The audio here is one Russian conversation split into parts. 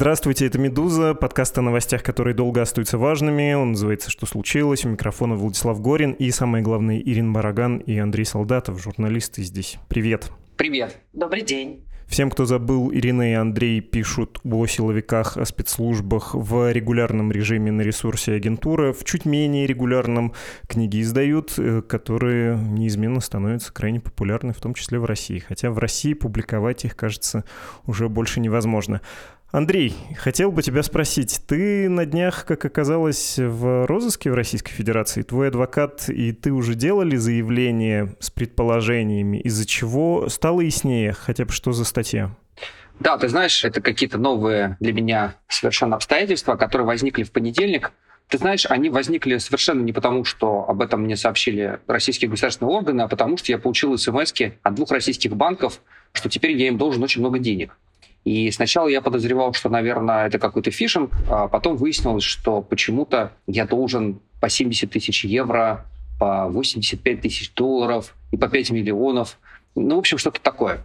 Здравствуйте, это «Медуза», подкаст о новостях, которые долго остаются важными. Он называется «Что случилось?». У микрофона Владислав Горин и, самое главное, Ирина Бараган и Андрей Солдатов, журналисты здесь. Привет. Привет. Добрый день. Всем, кто забыл, Ирина и Андрей пишут о силовиках, о спецслужбах в регулярном режиме на ресурсе агентуры, в чуть менее регулярном книги издают, э, которые неизменно становятся крайне популярны, в том числе в России. Хотя в России публиковать их, кажется, уже больше невозможно. Андрей, хотел бы тебя спросить, ты на днях, как оказалось, в розыске в Российской Федерации, твой адвокат и ты уже делали заявление с предположениями, из-за чего стало яснее хотя бы что за статья? Да, ты знаешь, это какие-то новые для меня совершенно обстоятельства, которые возникли в понедельник. Ты знаешь, они возникли совершенно не потому, что об этом мне сообщили российские государственные органы, а потому что я получил смс от двух российских банков, что теперь я им должен очень много денег. И сначала я подозревал, что, наверное, это какой-то фишинг, а потом выяснилось, что почему-то я должен по 70 тысяч евро, по 85 тысяч долларов и по 5 миллионов. Ну, в общем, что-то такое.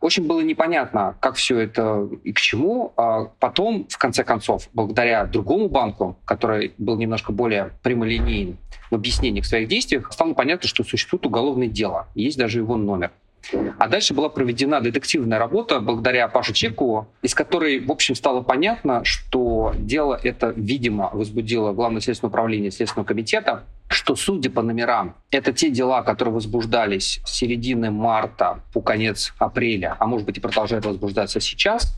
Очень было непонятно, как все это и к чему. А потом, в конце концов, благодаря другому банку, который был немножко более прямолинейным в объяснениях своих действий, стало понятно, что существует уголовное дело. Есть даже его номер. А дальше была проведена детективная работа благодаря Паше Чеку, из которой, в общем, стало понятно, что дело это, видимо, возбудило Главное следственное управление Следственного комитета, что, судя по номерам, это те дела, которые возбуждались с середины марта по конец апреля, а может быть и продолжают возбуждаться сейчас.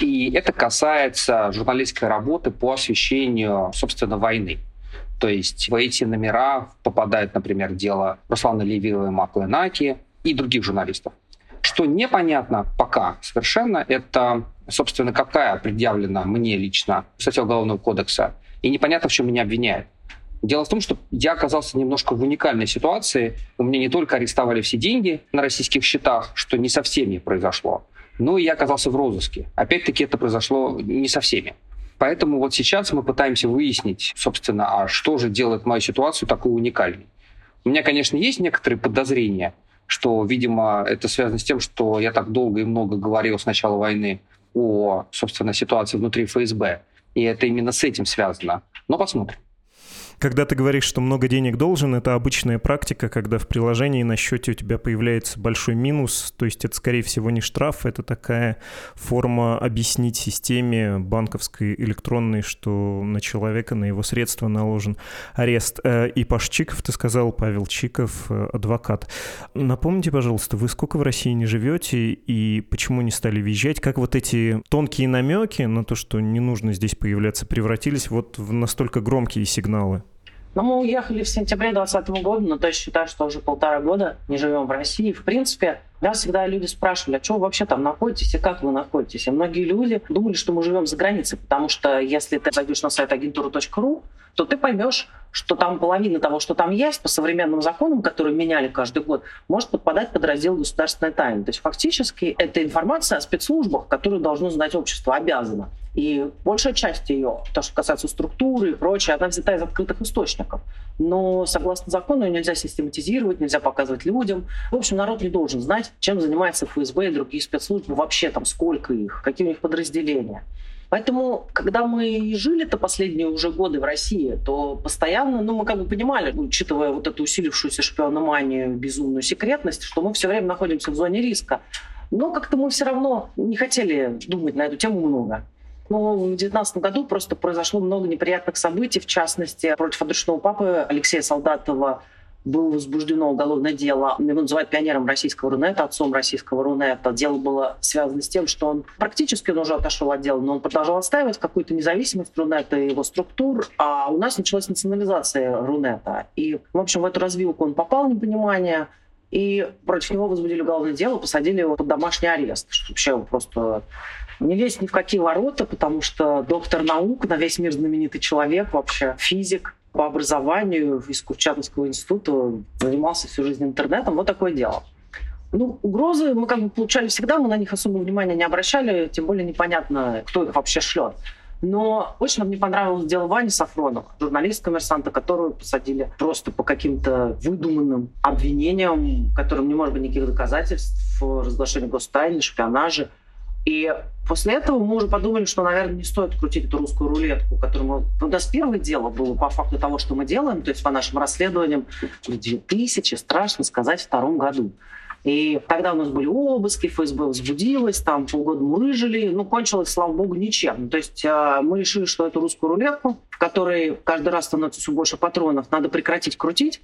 И это касается журналистской работы по освещению, собственно, войны. То есть в эти номера попадает, например, дело Руслана Левиева и Макла Наки, и других журналистов. Что непонятно пока совершенно, это, собственно, какая предъявлена мне лично статья Уголовного кодекса, и непонятно, в чем меня обвиняют. Дело в том, что я оказался немножко в уникальной ситуации. У меня не только арестовали все деньги на российских счетах, что не со всеми произошло, но и я оказался в розыске. Опять-таки это произошло не со всеми. Поэтому вот сейчас мы пытаемся выяснить, собственно, а что же делает мою ситуацию такой уникальной. У меня, конечно, есть некоторые подозрения – что, видимо, это связано с тем, что я так долго и много говорил с начала войны о, собственно, ситуации внутри ФСБ. И это именно с этим связано. Но посмотрим. Когда ты говоришь, что много денег должен, это обычная практика, когда в приложении на счете у тебя появляется большой минус, то есть это, скорее всего, не штраф, это такая форма объяснить системе банковской, электронной, что на человека, на его средства наложен арест. Э, и Паш Чиков, ты сказал, Павел Чиков, э, адвокат. Напомните, пожалуйста, вы сколько в России не живете и почему не стали въезжать? Как вот эти тонкие намеки на то, что не нужно здесь появляться, превратились вот в настолько громкие сигналы? Но мы уехали в сентябре 2020 года, но то есть считаю, что уже полтора года не живем в России. В принципе, нас всегда люди спрашивали, а что вы вообще там находитесь и как вы находитесь. И многие люди думали, что мы живем за границей, потому что если ты зайдешь на сайт агентура.ру, то ты поймешь, что там половина того, что там есть, по современным законам, которые меняли каждый год, может подпадать под раздел государственной тайны. То есть фактически это информация о спецслужбах, которую должно знать общество, обязано. И большая часть ее, то, что касается структуры и прочее, она взята из открытых источников. Но согласно закону ее нельзя систематизировать, нельзя показывать людям. В общем, народ не должен знать, чем занимается ФСБ и другие спецслужбы, вообще там сколько их, какие у них подразделения. Поэтому, когда мы жили-то последние уже годы в России, то постоянно, ну, мы как бы понимали, учитывая вот эту усилившуюся шпиономанию, безумную секретность, что мы все время находимся в зоне риска. Но как-то мы все равно не хотели думать на эту тему много. Но в 2019 году просто произошло много неприятных событий, в частности, против отручного папы Алексея Солдатова было возбуждено уголовное дело. Его называют пионером российского Рунета, отцом российского Рунета. Дело было связано с тем, что он практически он уже отошел от дела, но он продолжал отстаивать какую-то независимость Рунета и его структур. А у нас началась национализация Рунета. И, в общем, в эту развилку он попал, непонимание, и против него возбудили уголовное дело, посадили его под домашний арест. Вообще просто не лезть ни в какие ворота, потому что доктор наук, на весь мир знаменитый человек, вообще физик, по образованию из Курчатовского института, занимался всю жизнь интернетом. Вот такое дело. Ну, угрозы мы как бы получали всегда, мы на них особого внимания не обращали, тем более непонятно, кто их вообще шлет. Но очень нам не понравилось дело Вани Сафронова, журналист-коммерсанта, которую посадили просто по каким-то выдуманным обвинениям, которым не может быть никаких доказательств, разглашения гостайны, шпионажа. И после этого мы уже подумали, что, наверное, не стоит крутить эту русскую рулетку, которую мы... У нас первое дело было по факту того, что мы делаем, то есть по нашим расследованиям в 2000, страшно сказать, втором году. И тогда у нас были обыски, ФСБ возбудилась, там полгода мы выжили, ну, кончилось, слава богу, ничем. То есть э, мы решили, что эту русскую рулетку, в которой каждый раз становится все больше патронов, надо прекратить крутить,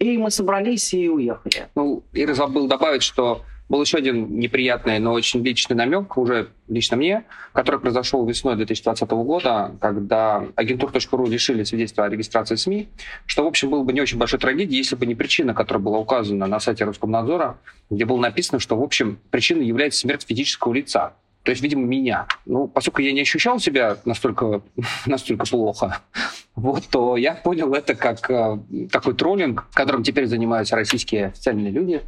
и мы собрались и уехали. Ну, Ира забыл добавить, что был еще один неприятный, но очень личный намек, уже лично мне, который произошел весной 2020 года, когда агентур.ру решили свидетельство о регистрации СМИ, что, в общем, было бы не очень большой трагедией, если бы не причина, которая была указана на сайте Роскомнадзора, где было написано, что, в общем, причиной является смерть физического лица. То есть, видимо, меня. Ну, поскольку я не ощущал себя настолько, настолько плохо, вот, то я понял это как э, такой троллинг, которым теперь занимаются российские официальные люди,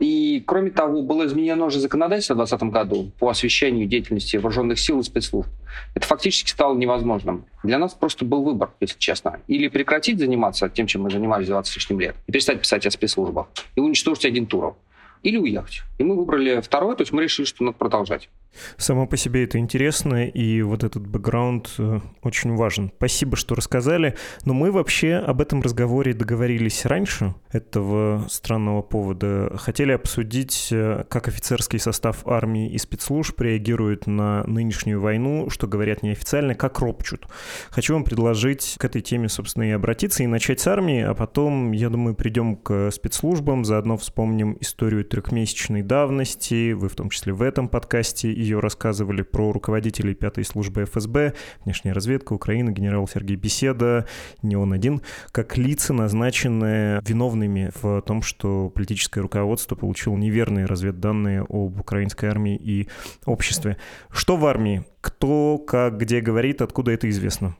и, кроме того, было изменено уже законодательство в 2020 году по освещению деятельности вооруженных сил и спецслужб. Это фактически стало невозможным. Для нас просто был выбор, если честно. Или прекратить заниматься тем, чем мы занимались 20 с лишним лет, и перестать писать о спецслужбах, и уничтожить агентуру или уехать. И мы выбрали второе, то есть мы решили, что надо продолжать. Само по себе это интересно, и вот этот бэкграунд э, очень важен. Спасибо, что рассказали. Но мы вообще об этом разговоре договорились раньше, этого странного повода. Хотели обсудить, э, как офицерский состав армии и спецслужб реагирует на нынешнюю войну, что говорят неофициально, как ропчут. Хочу вам предложить к этой теме, собственно, и обратиться, и начать с армии, а потом, я думаю, придем к спецслужбам, заодно вспомним историю трехмесячной давности, вы в том числе в этом подкасте ее рассказывали про руководителей пятой службы ФСБ, внешняя разведка Украины, генерал Сергей Беседа, не он один, как лица, назначенные виновными в том, что политическое руководство получило неверные разведданные об украинской армии и обществе. Что в армии? Кто, как, где говорит, откуда это известно?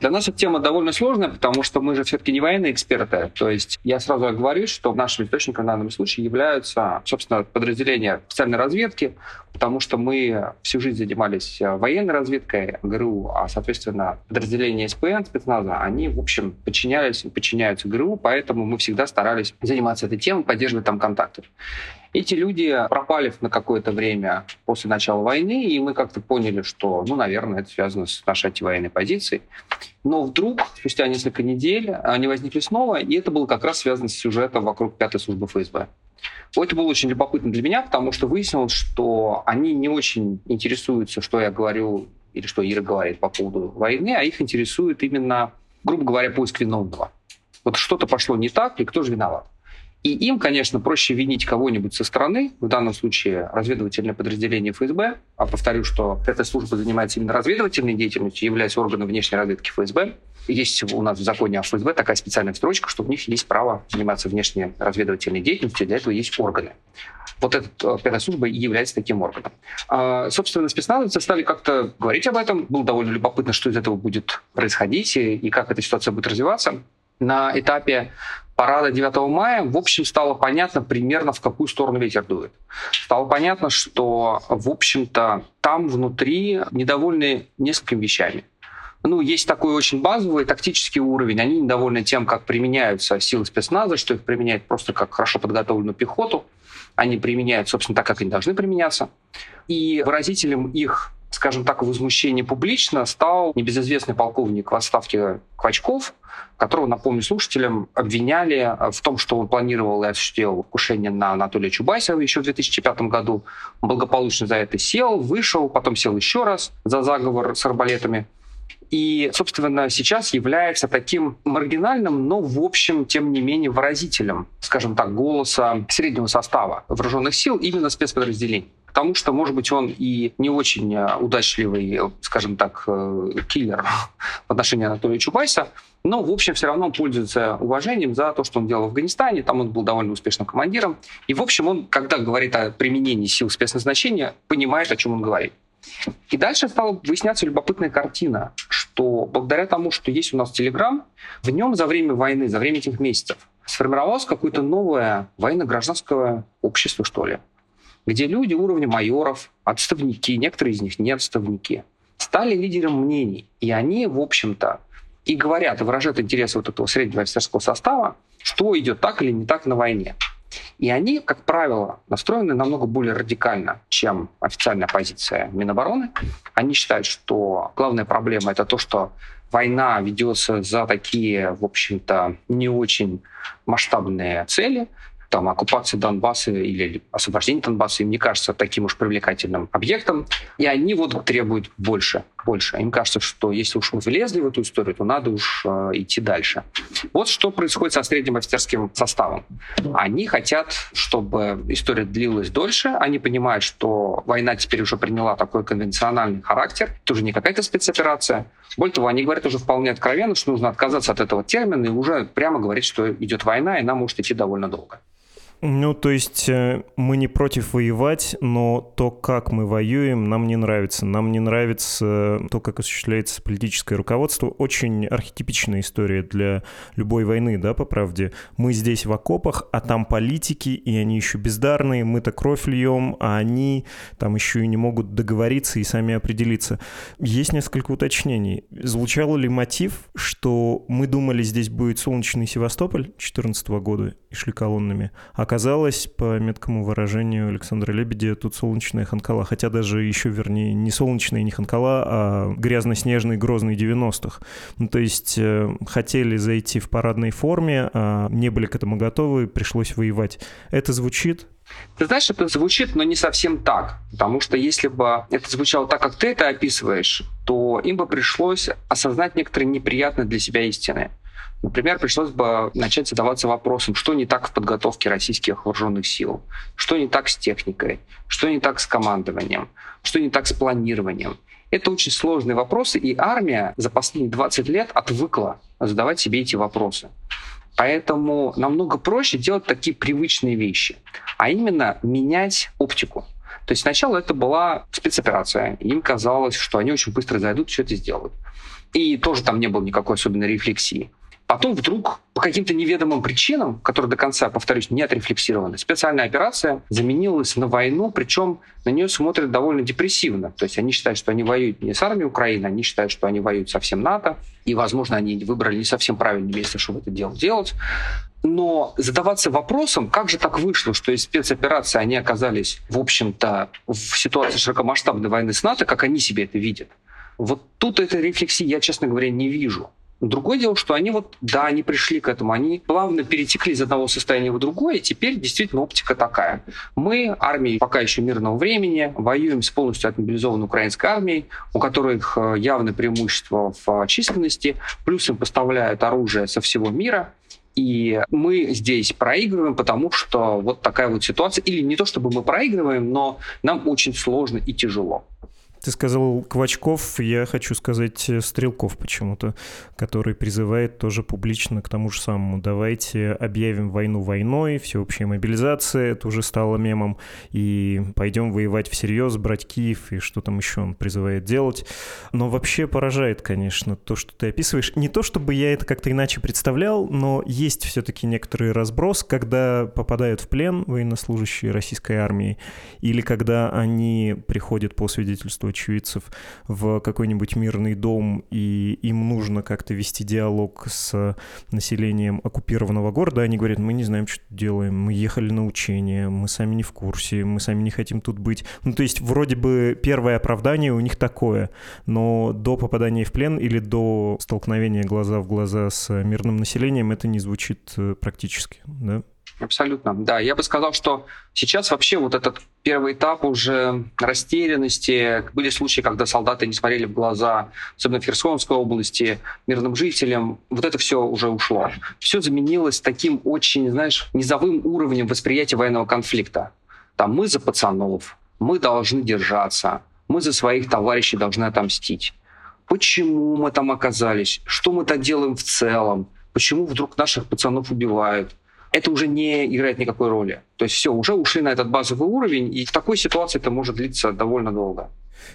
Для нас эта тема довольно сложная, потому что мы же все-таки не военные эксперты. То есть я сразу говорю, что нашим источником в данном случае являются, собственно, подразделения специальной разведки, потому что мы всю жизнь занимались э, военной разведкой ГРУ, а, соответственно, подразделения СПН, спецназа, они, в общем, подчинялись и подчиняются ГРУ, поэтому мы всегда старались заниматься этой темой, поддерживать там контакты. Эти люди пропали на какое-то время после начала войны, и мы как-то поняли, что, ну, наверное, это связано с нашей антивоенной позицией. Но вдруг, спустя несколько недель, они возникли снова, и это было как раз связано с сюжетом вокруг пятой службы ФСБ. Это было очень любопытно для меня, потому что выяснилось, что они не очень интересуются, что я говорю или что Ира говорит по поводу войны, а их интересует именно, грубо говоря, поиск виновного. Вот что-то пошло не так, и кто же виноват? И им, конечно, проще винить кого-нибудь со стороны, в данном случае разведывательное подразделение ФСБ, а повторю, что эта служба занимается именно разведывательной деятельностью, являясь органом внешней разведки ФСБ. Есть у нас в законе о ФСБ такая специальная строчка, что у них есть право заниматься внешней разведывательной деятельностью, для этого есть органы. Вот эта э, пятая служба и является таким органом. А, собственно, спецназовцы стали как-то говорить об этом. Было довольно любопытно, что из этого будет происходить и, и как эта ситуация будет развиваться. На этапе парада 9 мая, в общем, стало понятно примерно, в какую сторону ветер дует. Стало понятно, что, в общем-то, там внутри недовольны несколькими вещами. Ну, есть такой очень базовый тактический уровень. Они недовольны тем, как применяются силы спецназа, что их применяют просто как хорошо подготовленную пехоту. Они применяют, собственно, так, как они должны применяться. И выразителем их скажем так, возмущения публично стал небезызвестный полковник в отставке Квачков, которого, напомню слушателям, обвиняли в том, что он планировал и осуществил покушение на Анатолия Чубайсова еще в 2005 году. Он благополучно за это сел, вышел, потом сел еще раз за заговор с арбалетами. И, собственно, сейчас является таким маргинальным, но, в общем, тем не менее, выразителем, скажем так, голоса среднего состава вооруженных сил именно спецподразделений потому что, может быть, он и не очень э, удачливый, скажем так, э, киллер в отношении Анатолия Чубайса, но, в общем, все равно он пользуется уважением за то, что он делал в Афганистане, там он был довольно успешным командиром, и, в общем, он, когда говорит о применении сил спецназначения, понимает, о чем он говорит. И дальше стала выясняться любопытная картина, что благодаря тому, что есть у нас Телеграм, в нем за время войны, за время этих месяцев сформировалось какое-то новое военно-гражданское общество, что ли, где люди уровня майоров, отставники, некоторые из них не отставники, стали лидером мнений. И они, в общем-то, и говорят, и выражают интересы вот этого среднего офицерского состава, что идет так или не так на войне. И они, как правило, настроены намного более радикально, чем официальная позиция Минобороны. Они считают, что главная проблема это то, что война ведется за такие, в общем-то, не очень масштабные цели, там, оккупация Донбасса или освобождение Донбасса им не кажется таким уж привлекательным объектом, и они вот требуют больше, больше. Им кажется, что если уж мы влезли в эту историю, то надо уж э, идти дальше. Вот что происходит со средним офицерским составом. Они хотят, чтобы история длилась дольше, они понимают, что война теперь уже приняла такой конвенциональный характер, это уже не какая-то спецоперация. Более того, они говорят уже вполне откровенно, что нужно отказаться от этого термина и уже прямо говорить, что идет война, и она может идти довольно долго. Ну, то есть э, мы не против воевать, но то, как мы воюем, нам не нравится. Нам не нравится то, как осуществляется политическое руководство. Очень архетипичная история для любой войны, да, по правде. Мы здесь в окопах, а там политики, и они еще бездарные, мы-то кровь льем, а они там еще и не могут договориться и сами определиться. Есть несколько уточнений. Звучал ли мотив, что мы думали, здесь будет солнечный Севастополь 2014 года и шли колоннами, а оказалось, по меткому выражению Александра Лебедя, тут солнечная Ханкала. Хотя даже еще, вернее, не солнечная не Ханкала, а грязно-снежный грозный 90-х. Ну, то есть э, хотели зайти в парадной форме, а не были к этому готовы, пришлось воевать. Это звучит ты знаешь, это звучит, но не совсем так. Потому что если бы это звучало так, как ты это описываешь, то им бы пришлось осознать некоторые неприятные для себя истины. Например, пришлось бы начать задаваться вопросом, что не так в подготовке российских вооруженных сил, что не так с техникой, что не так с командованием, что не так с планированием. Это очень сложные вопросы, и армия за последние 20 лет отвыкла задавать себе эти вопросы. Поэтому намного проще делать такие привычные вещи, а именно менять оптику. То есть сначала это была спецоперация. Им казалось, что они очень быстро зайдут, все это сделают. И тоже там не было никакой особенной рефлексии. Потом вдруг по каким-то неведомым причинам, которые до конца, повторюсь, не отрефлексированы, специальная операция заменилась на войну, причем на нее смотрят довольно депрессивно. То есть они считают, что они воюют не с армией Украины, они считают, что они воюют со всем НАТО, и, возможно, они выбрали не совсем правильное место, чтобы это дело делать. Но задаваться вопросом, как же так вышло, что из спецоперации они оказались, в общем-то, в ситуации широкомасштабной войны с НАТО, как они себе это видят, вот тут этой рефлексии я, честно говоря, не вижу. Другое дело, что они вот, да, они пришли к этому, они плавно перетекли из одного состояния в другое, и теперь действительно оптика такая. Мы, армии пока еще мирного времени, воюем с полностью отмобилизованной украинской армией, у которых э, явное преимущество в численности, плюс им поставляют оружие со всего мира, и мы здесь проигрываем, потому что вот такая вот ситуация. Или не то, чтобы мы проигрываем, но нам очень сложно и тяжело. Ты сказал Квачков, я хочу сказать э, Стрелков почему-то, который призывает тоже публично к тому же самому. Давайте объявим войну войной, всеобщая мобилизация, это уже стало мемом, и пойдем воевать всерьез, брать Киев, и что там еще он призывает делать. Но вообще поражает, конечно, то, что ты описываешь. Не то, чтобы я это как-то иначе представлял, но есть все-таки некоторый разброс, когда попадают в плен военнослужащие российской армии, или когда они приходят по свидетельству очевидцев в какой-нибудь мирный дом, и им нужно как-то вести диалог с населением оккупированного города, они говорят, мы не знаем, что делаем, мы ехали на учение, мы сами не в курсе, мы сами не хотим тут быть. Ну, то есть вроде бы первое оправдание у них такое, но до попадания в плен или до столкновения глаза в глаза с мирным населением это не звучит э, практически, да? Абсолютно, да. Я бы сказал, что сейчас вообще вот этот первый этап уже растерянности. Были случаи, когда солдаты не смотрели в глаза, особенно в Херсонской области, мирным жителям. Вот это все уже ушло. Все заменилось таким очень, знаешь, низовым уровнем восприятия военного конфликта. Там мы за пацанов, мы должны держаться, мы за своих товарищей должны отомстить почему мы там оказались, что мы там делаем в целом, почему вдруг наших пацанов убивают. Это уже не играет никакой роли. То есть все, уже ушли на этот базовый уровень, и в такой ситуации это может длиться довольно долго.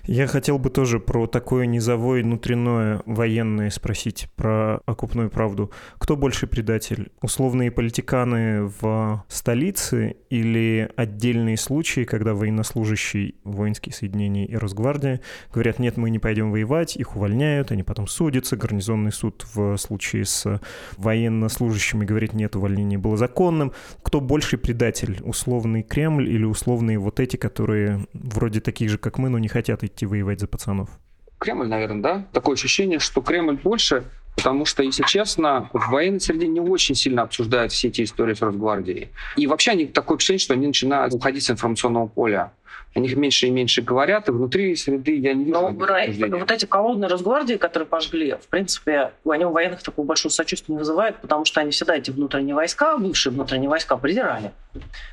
Я хотел бы тоже про такое низовое внутреннее военное спросить, про окупную правду. Кто больше предатель? Условные политиканы в столице или отдельные случаи, когда военнослужащие, воинские соединения и Росгвардия говорят, нет, мы не пойдем воевать, их увольняют, они потом судятся, гарнизонный суд в случае с военнослужащими говорит, нет, увольнение было законным. Кто больше предатель? Условный Кремль или условные вот эти, которые вроде таких же, как мы, но не хотят идти воевать за пацанов? Кремль, наверное, да? Такое ощущение, что Кремль больше, потому что, если честно, в военной среде не очень сильно обсуждают все эти истории с Росгвардией. И вообще они такое впечатление, что они начинают уходить с информационного поля. О них меньше и меньше говорят, и внутри среды я не вижу. Но вот эти колонны Росгвардии, которые пожгли, в принципе, они у военных такого большого сочувствия не вызывают, потому что они всегда эти внутренние войска, бывшие внутренние войска, презирали.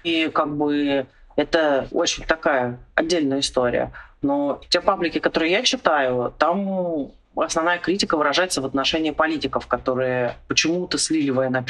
И как бы это очень такая отдельная история. Но те паблики, которые я читаю, там основная критика выражается в отношении политиков, которые почему-то слили военную.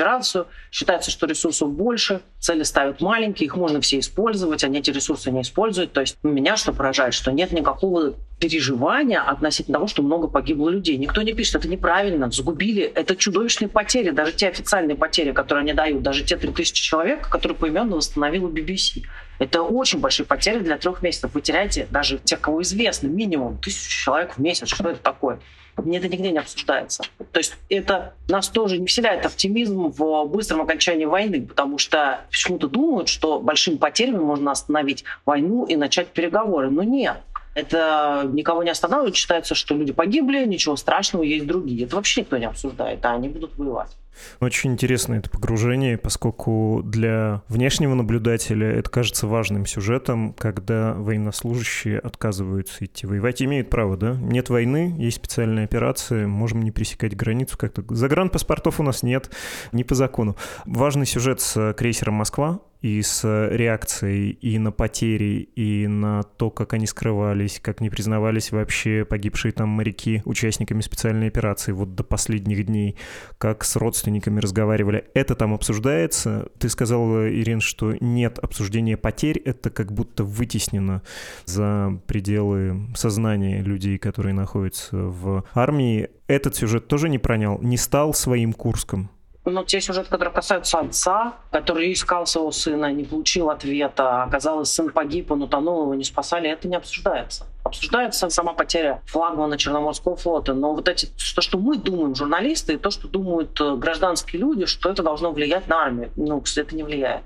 Считается, что ресурсов больше, цели ставят маленькие, их можно все использовать, они эти ресурсы не используют. То есть меня что поражает, что нет никакого переживания относительно того, что много погибло людей. Никто не пишет, это неправильно, загубили. Это чудовищные потери, даже те официальные потери, которые они дают, даже те 3000 человек, которые поименно восстановила BBC. Это очень большие потери для трех месяцев. Вы теряете даже тех, кого известно, минимум тысячу человек в месяц. Что это такое? Мне это нигде не обсуждается. То есть это нас тоже не вселяет оптимизм в быстром окончании войны, потому что почему-то думают, что большими потерями можно остановить войну и начать переговоры. Но нет. Это никого не останавливает. Считается, что люди погибли, ничего страшного, есть другие. Это вообще никто не обсуждает, а они будут воевать. Очень интересно это погружение, поскольку для внешнего наблюдателя это кажется важным сюжетом, когда военнослужащие отказываются идти воевать. Имеют право, да? Нет войны, есть специальная операция, можем не пересекать границу как-то. Загранпаспортов у нас нет, не по закону. Важный сюжет с крейсером «Москва», и с реакцией и на потери, и на то, как они скрывались, как не признавались вообще погибшие там моряки участниками специальной операции вот до последних дней, как с родственниками разговаривали. Это там обсуждается. Ты сказал, Ирин, что нет обсуждения потерь, это как будто вытеснено за пределы сознания людей, которые находятся в армии. Этот сюжет тоже не пронял, не стал своим Курском. Ну, те сюжеты, которые касаются отца, который искал своего сына, не получил ответа, оказалось, сын погиб, он утонул, его не спасали, это не обсуждается. Обсуждается сама потеря флагмана Черноморского флота, но вот эти, то, что мы думаем, журналисты, и то, что думают э, гражданские люди, что это должно влиять на армию, ну, это не влияет.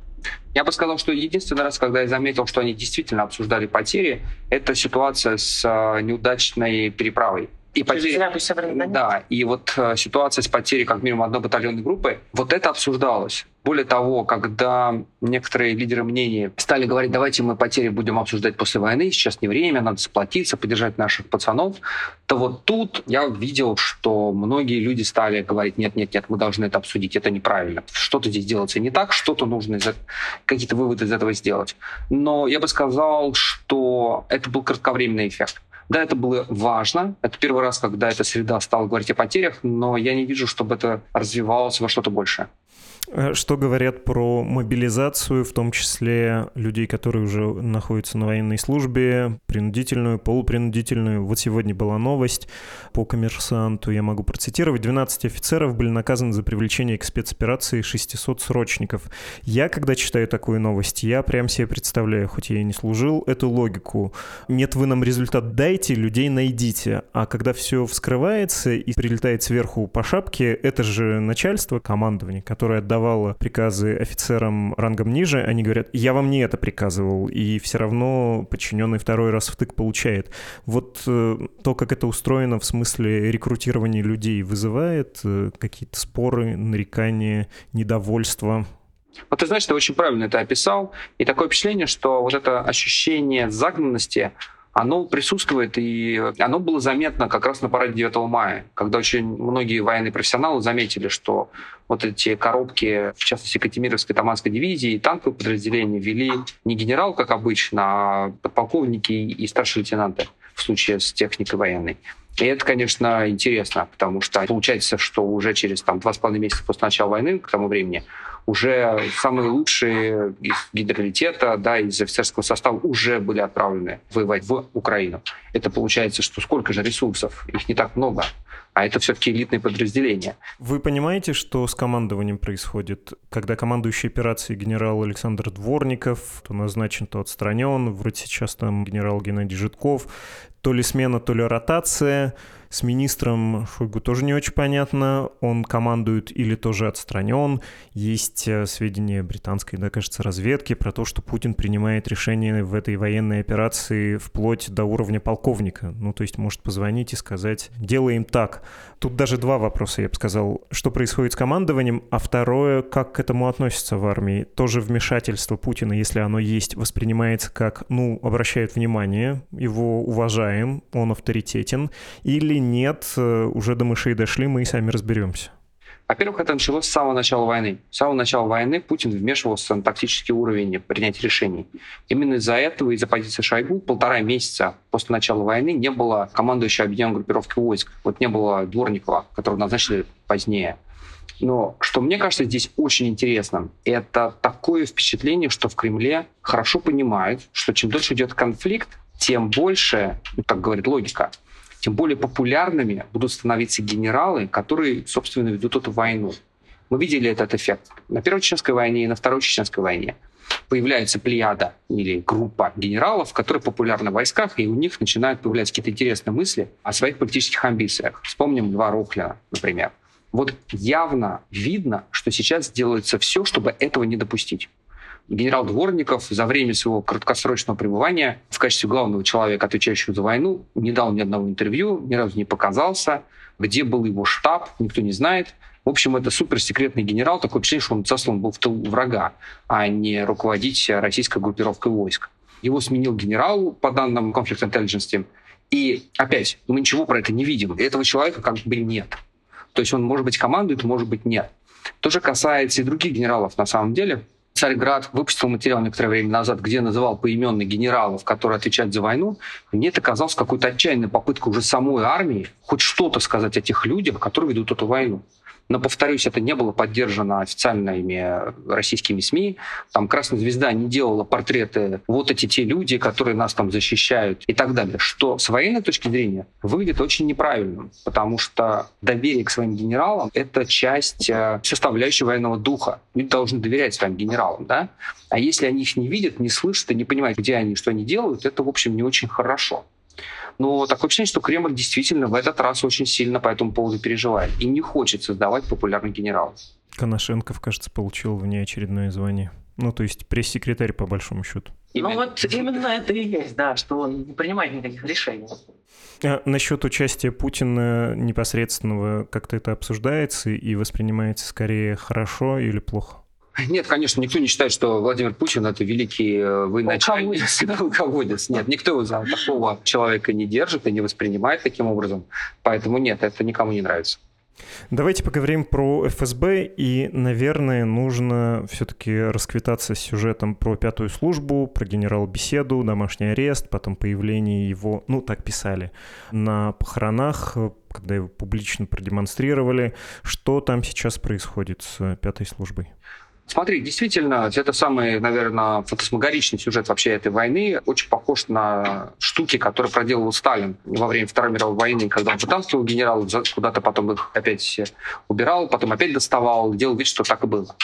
Я бы сказал, что единственный раз, когда я заметил, что они действительно обсуждали потери, это ситуация с э, неудачной переправой и потери... Да, и вот э, ситуация с потерей как минимум одной батальонной группы, вот это обсуждалось. Более того, когда некоторые лидеры мнений стали говорить, давайте мы потери будем обсуждать после войны, сейчас не время, надо сплотиться, поддержать наших пацанов, то вот тут я видел, что многие люди стали говорить, нет, нет, нет, мы должны это обсудить, это неправильно, что-то здесь делается не так, что-то нужно, из какие-то выводы из этого сделать. Но я бы сказал, что это был кратковременный эффект. Да, это было важно. Это первый раз, когда эта среда стала говорить о потерях, но я не вижу, чтобы это развивалось во что-то большее. Э, что говорят про мобилизацию, в том числе людей, которые уже находятся на военной службе, принудительную, полупринудительную. Вот сегодня была новость по коммерсанту, я могу процитировать. 12 офицеров были наказаны за привлечение к спецоперации 600 срочников. Я, когда читаю такую новость, я прям себе представляю, хоть я и не служил, эту логику. Нет, вы нам результат дайте, людей найдите. А когда все вскрывается и прилетает сверху по шапке, это же начальство, командование, которое отдавало приказы офицерам рангом ниже, они говорят, я вам не это приказывал, и все равно подчиненный второй раз втык получает. Вот э, то, как это устроено в смысле рекрутирования людей, вызывает э, какие-то споры, нарекания, недовольство? Вот ты знаешь, ты очень правильно это описал. И такое впечатление, что вот это ощущение загнанности, оно присутствует, и оно было заметно как раз на параде 9 мая, когда очень многие военные профессионалы заметили, что вот эти коробки, в частности, Катимировской Таманской дивизии и танковые подразделения вели не генерал, как обычно, а подполковники и старшие лейтенанты в случае с техникой военной. И это, конечно, интересно, потому что получается, что уже через там, два с половиной месяца после начала войны, к тому времени, уже самые лучшие из генералитета, да, из офицерского состава уже были отправлены воевать в Украину. Это получается, что сколько же ресурсов? Их не так много. А это все-таки элитные подразделения. Вы понимаете, что с командованием происходит? Когда командующий операцией генерал Александр Дворников, то назначен, то отстранен. Вроде сейчас там генерал Геннадий Житков. То ли смена, то ли ротация. С министром Шойгу тоже не очень понятно, он командует или тоже отстранен. Есть э, сведения британской, да, кажется, разведки про то, что Путин принимает решение в этой военной операции вплоть до уровня полковника. Ну, то есть может позвонить и сказать «делаем так». Тут даже два вопроса, я бы сказал. Что происходит с командованием, а второе, как к этому относятся в армии? Тоже вмешательство Путина, если оно есть, воспринимается как, ну, обращают внимание, его уважаем, он авторитетен, или нет, э, уже до мышей дошли, мы и сами разберемся. Во-первых, это началось с самого начала войны. С самого начала войны Путин вмешивался на тактический уровень принятия решений. Именно из-за этого, из-за позиции Шойгу, полтора месяца после начала войны не было командующего объединенной группировки войск. Вот не было Дворникова, которого назначили позднее. Но что мне кажется здесь очень интересным, это такое впечатление, что в Кремле хорошо понимают, что чем дольше идет конфликт, тем больше, ну, так говорит логика, тем более популярными будут становиться генералы, которые, собственно, ведут эту войну. Мы видели этот эффект на Первой Чеченской войне и на Второй Чеченской войне. Появляется плеяда или группа генералов, которые популярны в войсках, и у них начинают появляться какие-то интересные мысли о своих политических амбициях. Вспомним два Рохлина, например. Вот явно видно, что сейчас делается все, чтобы этого не допустить генерал Дворников за время своего краткосрочного пребывания в качестве главного человека, отвечающего за войну, не дал ни одного интервью, ни разу не показался. Где был его штаб, никто не знает. В общем, это суперсекретный генерал, такое впечатление, что он заслан был в тыл врага, а не руководить российской группировкой войск. Его сменил генерал, по данным Conflict Intelligence, и опять, мы ничего про это не видим. Этого человека как бы нет. То есть он, может быть, командует, может быть, нет. То же касается и других генералов на самом деле. Царьград выпустил материал некоторое время назад, где называл поименно генералов, которые отвечают за войну. Мне это казалось какой-то отчаянной попыткой уже самой армии хоть что-то сказать о тех людях, которые ведут эту войну. Но, повторюсь, это не было поддержано официальными российскими СМИ. Там «Красная звезда» не делала портреты «вот эти те люди, которые нас там защищают» и так далее. Что с военной точки зрения выглядит очень неправильным, потому что доверие к своим генералам — это часть э, составляющей военного духа. Люди должны доверять своим генералам, да? А если они их не видят, не слышат и не понимают, где они, что они делают, это, в общем, не очень хорошо. Но такое ощущение, что Кремль действительно в этот раз очень сильно по этому поводу переживает и не хочет создавать популярных генералов. Коношенков, кажется, получил внеочередное звание. Ну, то есть пресс-секретарь, по большому счету. Именно. Ну, вот именно это и есть, да, что он не принимает никаких решений. А насчет участия Путина непосредственного как-то это обсуждается и воспринимается скорее хорошо или плохо? Нет, конечно, никто не считает, что Владимир Путин это великий э, военачальник, полководец. Нет, никто его за такого человека не держит и не воспринимает таким образом. Поэтому нет, это никому не нравится. Давайте поговорим про ФСБ, и, наверное, нужно все-таки расквитаться с сюжетом про пятую службу, про генерал-беседу, домашний арест, потом появление его, ну, так писали, на похоронах, когда его публично продемонстрировали. Что там сейчас происходит с пятой службой? Смотри, действительно, это самый, наверное, фантасмагоричный сюжет вообще этой войны. Очень похож на штуки, которые проделывал Сталин во время Второй мировой войны, когда он вытаскивал генералов, куда-то потом их опять убирал, потом опять доставал, делал вид, что так и было.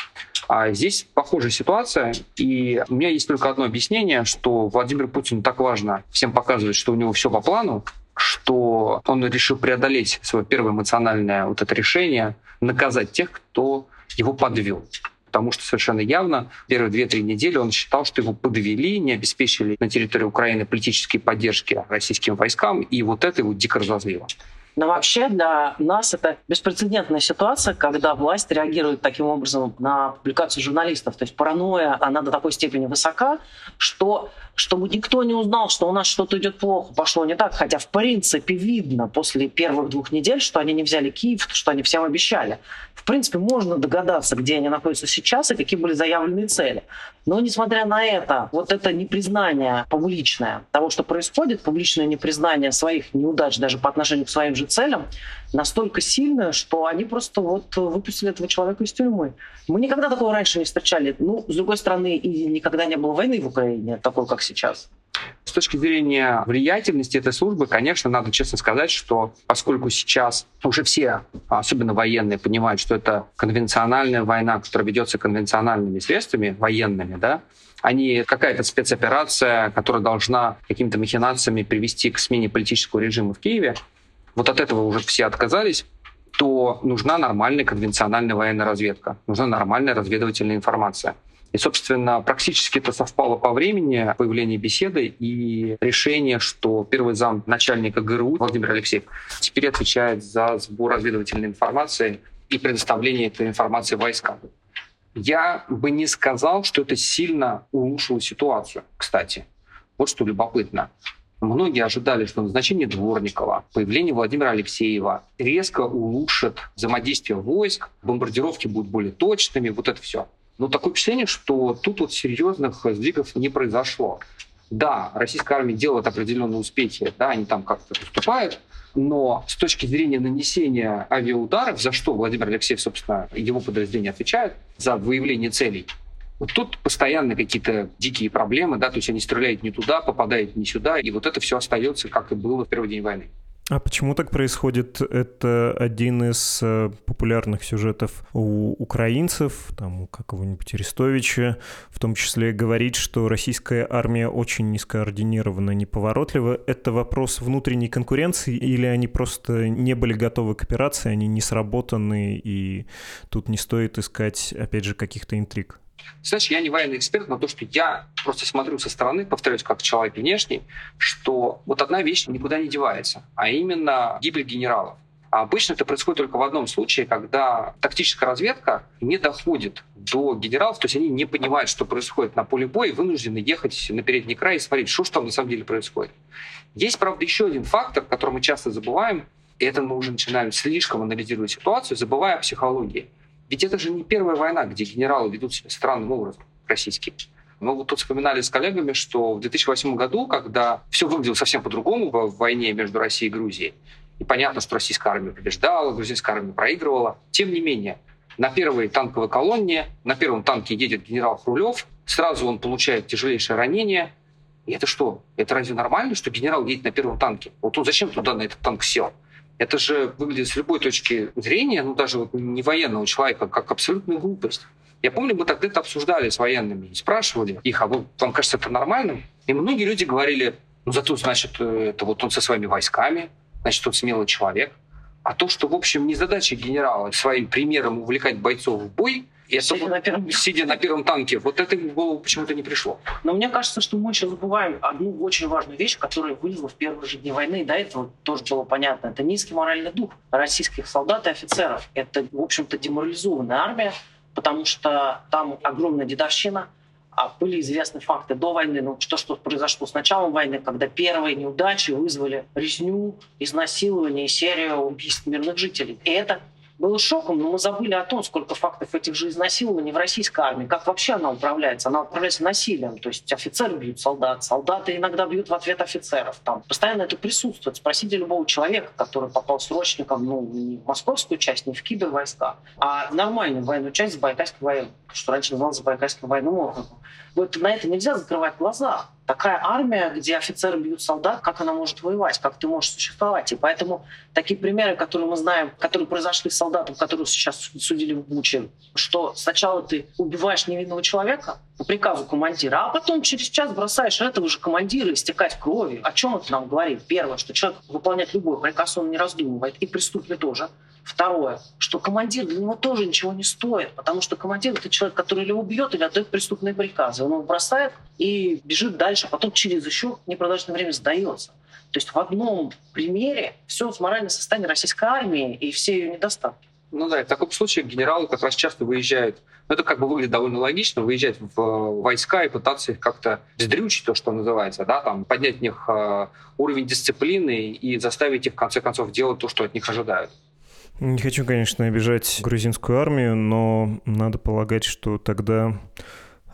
А здесь похожая ситуация, и у меня есть только одно объяснение, что Владимир Путин так важно всем показывать, что у него все по плану, что он решил преодолеть свое первое эмоциональное вот это решение, наказать тех, кто его подвел потому что совершенно явно первые две-три недели он считал, что его подвели, не обеспечили на территории Украины политические поддержки российским войскам, и вот это его дико разозлило. Но вообще для нас это беспрецедентная ситуация, когда власть реагирует таким образом на публикацию журналистов. То есть паранойя, она до такой степени высока, что чтобы никто не узнал, что у нас что-то идет плохо, пошло не так. Хотя, в принципе, видно после первых двух недель, что они не взяли Киев, что они всем обещали. В принципе, можно догадаться, где они находятся сейчас и какие были заявленные цели. Но, несмотря на это, вот это непризнание публичное того, что происходит, публичное непризнание своих неудач даже по отношению к своим же целям, настолько сильное, что они просто вот выпустили этого человека из тюрьмы. Мы никогда такого раньше не встречали. Ну, с другой стороны, и никогда не было войны в Украине, такой, как сейчас. С точки зрения влиятельности этой службы, конечно, надо честно сказать, что поскольку сейчас уже все, особенно военные, понимают, что это конвенциональная война, которая ведется конвенциональными средствами военными, да, а не какая-то спецоперация, которая должна какими-то махинациями привести к смене политического режима в Киеве, вот от этого уже все отказались, то нужна нормальная конвенциональная военная разведка, нужна нормальная разведывательная информация. И, собственно, практически это совпало по времени появления беседы и решение, что первый зам начальника ГРУ Владимир Алексеев теперь отвечает за сбор разведывательной информации и предоставление этой информации войскам. Я бы не сказал, что это сильно улучшило ситуацию, кстати. Вот что любопытно. Многие ожидали, что назначение Дворникова, появление Владимира Алексеева резко улучшит взаимодействие войск, бомбардировки будут более точными, вот это все. Но такое впечатление, что тут вот серьезных сдвигов не произошло. Да, российская армия делает определенные успехи, да, они там как-то поступают, но с точки зрения нанесения авиаударов, за что Владимир Алексеев, собственно, его подразделение отвечает, за выявление целей, вот тут постоянно какие-то дикие проблемы, да, то есть они стреляют не туда, попадают не сюда, и вот это все остается, как и было в первый день войны. А почему так происходит? Это один из э, популярных сюжетов у украинцев, там у какого-нибудь Арестовича, в том числе говорит, что российская армия очень нескоординирована, неповоротлива. Это вопрос внутренней конкуренции или они просто не были готовы к операции, они не сработаны, и тут не стоит искать, опять же, каких-то интриг? Знаешь, я не военный эксперт, но то, что я просто смотрю со стороны, повторюсь, как человек внешний, что вот одна вещь никуда не девается, а именно гибель генералов. А обычно это происходит только в одном случае, когда тактическая разведка не доходит до генералов, то есть они не понимают, что происходит на поле боя, и вынуждены ехать на передний край и смотреть, что же там на самом деле происходит. Есть, правда, еще один фактор, который мы часто забываем, и это мы уже начинаем слишком анализировать ситуацию, забывая о психологии. Ведь это же не первая война, где генералы ведут себя странным образом, российские. Мы вот тут вспоминали с коллегами, что в 2008 году, когда все выглядело совсем по-другому в войне между Россией и Грузией, и понятно, что российская армия побеждала, грузинская армия проигрывала, тем не менее, на первой танковой колонне, на первом танке едет генерал Хрулев, сразу он получает тяжелейшее ранение. И это что? Это разве нормально, что генерал едет на первом танке? Вот он зачем туда на этот танк сел? Это же выглядит с любой точки зрения, ну даже вот не военного человека, как абсолютная глупость. Я помню, мы тогда это обсуждали с военными спрашивали их, а вы, вам кажется это нормальным? И многие люди говорили, ну зато, значит, э, это вот он со своими войсками, значит, он смелый человек. А то, что, в общем, не задача генерала своим примером увлекать бойцов в бой, и сидя, на первом... сидя на первом танке, вот это в голову почему-то не пришло. Но мне кажется, что мы еще забываем одну очень важную вещь, которая вылезла в первые же дни войны, и до этого тоже было понятно. Это низкий моральный дух российских солдат и офицеров. Это, в общем-то, деморализованная армия, потому что там огромная дедовщина, а были известны факты до войны, ну что, что произошло с началом войны, когда первые неудачи вызвали резню, изнасилование и серию убийств мирных жителей. И это было шоком, но мы забыли о том, сколько фактов этих же изнасилований в российской армии, как вообще она управляется. Она управляется насилием, то есть офицеры бьют солдат, солдаты иногда бьют в ответ офицеров. Там постоянно это присутствует. Спросите любого человека, который попал срочником ну, не в московскую часть, не в кибервойска, а в нормальную военную часть Забайкальской войны, что раньше называлось Забайкальским военным округом. Вот на это нельзя закрывать глаза. Такая армия, где офицеры бьют солдат, как она может воевать, как ты можешь существовать. И поэтому такие примеры, которые мы знаем, которые произошли с солдатом, которого сейчас судили в Буче, что сначала ты убиваешь невинного человека по приказу командира, а потом через час бросаешь этого же командира истекать кровью. О чем это нам говорит? Первое, что человек выполняет любой приказ, он не раздумывает, и преступный тоже. Второе, что командир для него тоже ничего не стоит, потому что командир — это человек, который или убьет, или отдает преступные приказы. Он его бросает и бежит дальше, потом через еще непродолжительное время сдается. То есть в одном примере все с моральным состоянием российской армии и все ее недостатки. Ну да, в таком случае генералы как раз часто выезжают, ну это как бы выглядит довольно логично, выезжать в войска и пытаться их как-то сдрючить, то, что называется, да, там, поднять в них э, уровень дисциплины и заставить их, в конце концов, делать то, что от них ожидают. Не хочу, конечно, обижать грузинскую армию, но надо полагать, что тогда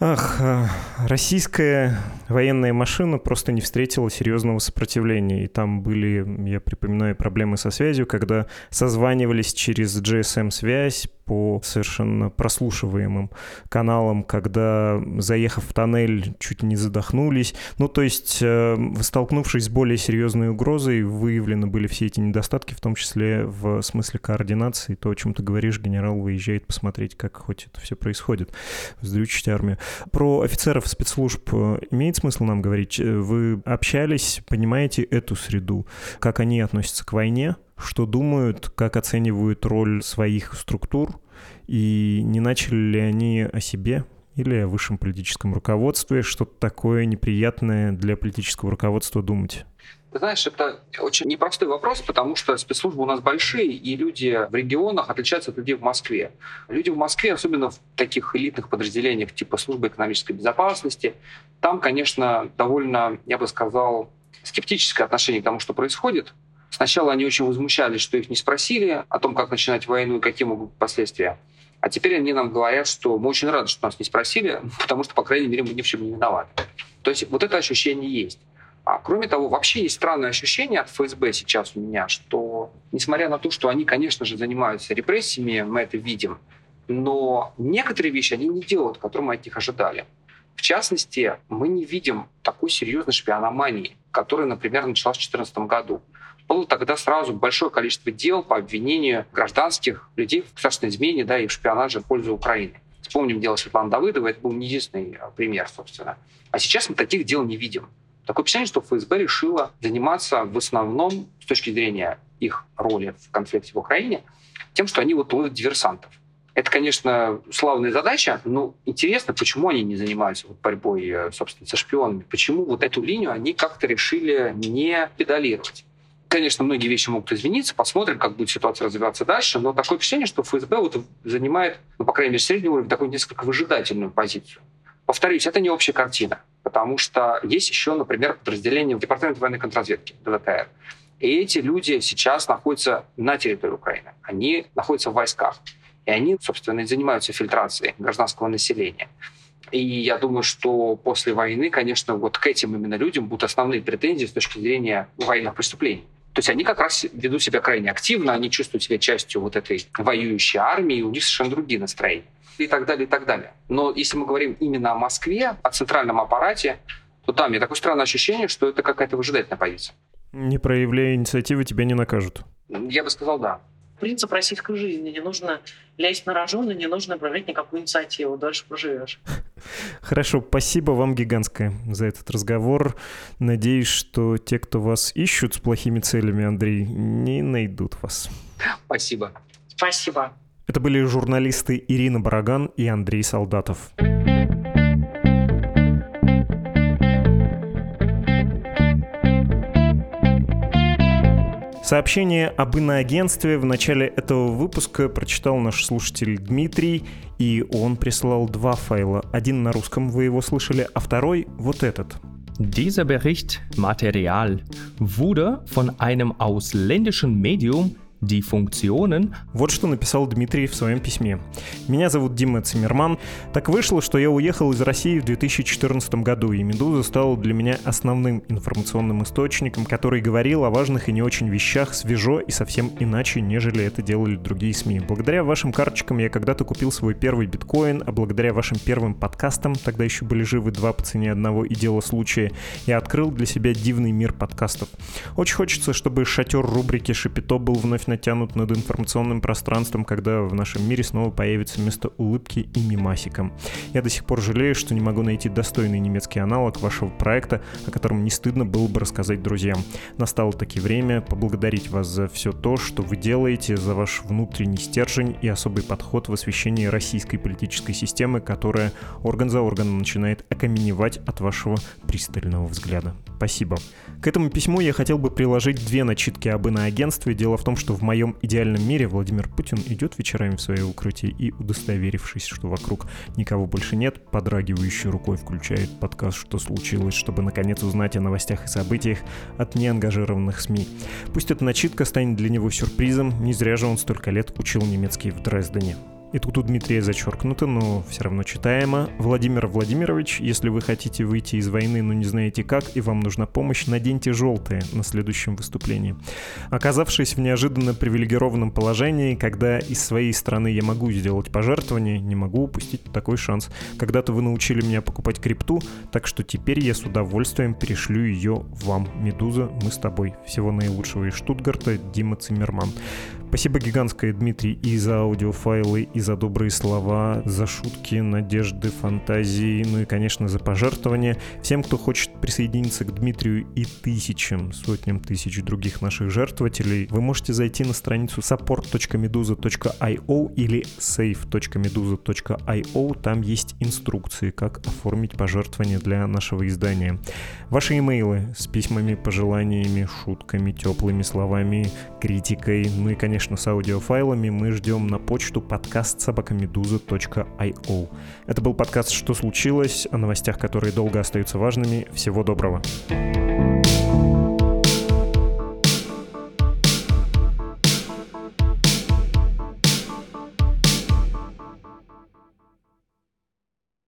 Ах, а, российская военная машина просто не встретила серьезного сопротивления. И там были, я припоминаю, проблемы со связью, когда созванивались через GSM-связь по совершенно прослушиваемым каналам, когда, заехав в тоннель, чуть не задохнулись. Ну, то есть, э, столкнувшись с более серьезной угрозой, выявлены были все эти недостатки, в том числе в смысле координации. То, о чем ты говоришь, генерал выезжает посмотреть, как хоть это все происходит, сдрючить армию. Про офицеров спецслужб э, имеет смысл нам говорить? Э, вы общались, понимаете эту среду? Как они относятся к войне? Что думают, как оценивают роль своих структур? И не начали ли они о себе или о высшем политическом руководстве что-то такое неприятное для политического руководства думать? Ты знаешь, это очень непростой вопрос, потому что спецслужбы у нас большие, и люди в регионах отличаются от людей в Москве. Люди в Москве, особенно в таких элитных подразделениях типа службы экономической безопасности, там, конечно, довольно, я бы сказал, скептическое отношение к тому, что происходит. Сначала они очень возмущались, что их не спросили о том, как начинать войну и какие могут быть последствия. А теперь они нам говорят, что мы очень рады, что нас не спросили, потому что, по крайней мере, мы ни в чем не виноваты. То есть вот это ощущение есть. А кроме того, вообще есть странное ощущение от ФСБ сейчас у меня, что несмотря на то, что они, конечно же, занимаются репрессиями, мы это видим, но некоторые вещи они не делают, которые мы от них ожидали. В частности, мы не видим такой серьезной шпиономании, которая, например, началась в 2014 году. Было тогда сразу большое количество дел по обвинению гражданских людей в государственной измене да, и в шпионаже в пользу Украины. Вспомним дело Светланы Давыдовой, это был не единственный а, пример, собственно. А сейчас мы таких дел не видим. Такое впечатление, что ФСБ решила заниматься в основном, с точки зрения их роли в конфликте в Украине, тем, что они вот ловят диверсантов. Это, конечно, славная задача, но интересно, почему они не занимаются вот борьбой, э, собственно, со шпионами. Почему вот эту линию они как-то решили не педалировать. Конечно, многие вещи могут измениться, посмотрим, как будет ситуация развиваться дальше, но такое впечатление, что ФСБ вот занимает, ну, по крайней мере, средний уровень, такую несколько выжидательную позицию. Повторюсь, это не общая картина, потому что есть еще, например, подразделение в Департаменте военной контрразведки, ДВКР. И эти люди сейчас находятся на территории Украины. Они находятся в войсках. И они, собственно, и занимаются фильтрацией гражданского населения. И я думаю, что после войны, конечно, вот к этим именно людям будут основные претензии с точки зрения военных преступлений. То есть они как раз ведут себя крайне активно, они чувствуют себя частью вот этой воюющей армии, и у них совершенно другие настроения и так далее, и так далее. Но если мы говорим именно о Москве, о центральном аппарате, то там, мне такое странное ощущение, что это какая-то выжидательная позиция. Не проявляя инициативы, тебя не накажут. Я бы сказал, да. Принцип российской жизни. Не нужно лезть на рожон, и не нужно проявлять никакую инициативу. Дальше проживешь. Хорошо, спасибо вам гигантское за этот разговор. Надеюсь, что те, кто вас ищут с плохими целями, Андрей, не найдут вас. Спасибо. Спасибо. Это были журналисты Ирина Бараган и Андрей Солдатов. Сообщение об иноагентстве в начале этого выпуска прочитал наш слушатель Дмитрий, и он прислал два файла. Один на русском, вы его слышали, а второй вот этот. Dieser Bericht Material wurde von einem ausländischen Medium die. Вот что написал Дмитрий в своем письме. Меня зовут Дима Циммерман. Так вышло, что я уехал из России в 2014 году, и «Медуза» стала для меня основным информационным источником, который говорил о важных и не очень вещах свежо и совсем иначе, нежели это делали другие СМИ. Благодаря вашим карточкам я когда-то купил свой первый биткоин, а благодаря вашим первым подкастам, тогда еще были живы два по цене одного и дело случая, я открыл для себя дивный мир подкастов. Очень хочется, чтобы шатер рубрики «Шапито» был вновь натянут над информационным пространством, когда в нашем мире снова появится место улыбки и мимасикам. Я до сих пор жалею, что не могу найти достойный немецкий аналог вашего проекта, о котором не стыдно было бы рассказать друзьям. Настало таки время поблагодарить вас за все то, что вы делаете, за ваш внутренний стержень и особый подход в освещении российской политической системы, которая орган за органом начинает окаменевать от вашего пристального взгляда. Спасибо. К этому письму я хотел бы приложить две начитки об иноагентстве. Дело в том, что в моем идеальном мире Владимир Путин идет вечерами в свое укрытие и, удостоверившись, что вокруг никого больше нет, подрагивающей рукой включает подкаст «Что случилось?», чтобы наконец узнать о новостях и событиях от неангажированных СМИ. Пусть эта начитка станет для него сюрпризом, не зря же он столько лет учил немецкий в Дрездене. И тут у Дмитрия зачеркнуто, но все равно читаемо. Владимир Владимирович, если вы хотите выйти из войны, но не знаете как, и вам нужна помощь, наденьте желтое на следующем выступлении. Оказавшись в неожиданно привилегированном положении, когда из своей страны я могу сделать пожертвование, не могу упустить такой шанс. Когда-то вы научили меня покупать крипту, так что теперь я с удовольствием перешлю ее вам. Медуза, мы с тобой. Всего наилучшего из Штутгарта, Дима Циммерман. Спасибо гигантское, Дмитрий, и за аудиофайлы, и за добрые слова, за шутки, надежды, фантазии, ну и, конечно, за пожертвования. Всем, кто хочет присоединиться к Дмитрию и тысячам, сотням тысяч других наших жертвователей, вы можете зайти на страницу support.meduza.io или save.meduza.io. Там есть инструкции, как оформить пожертвование для нашего издания. Ваши имейлы с письмами, пожеланиями, шутками, теплыми словами, критикой, ну и, конечно, конечно, с аудиофайлами мы ждем на почту подкаст собакамедуза.io. Это был подкаст «Что случилось?» о новостях, которые долго остаются важными. Всего доброго. thank you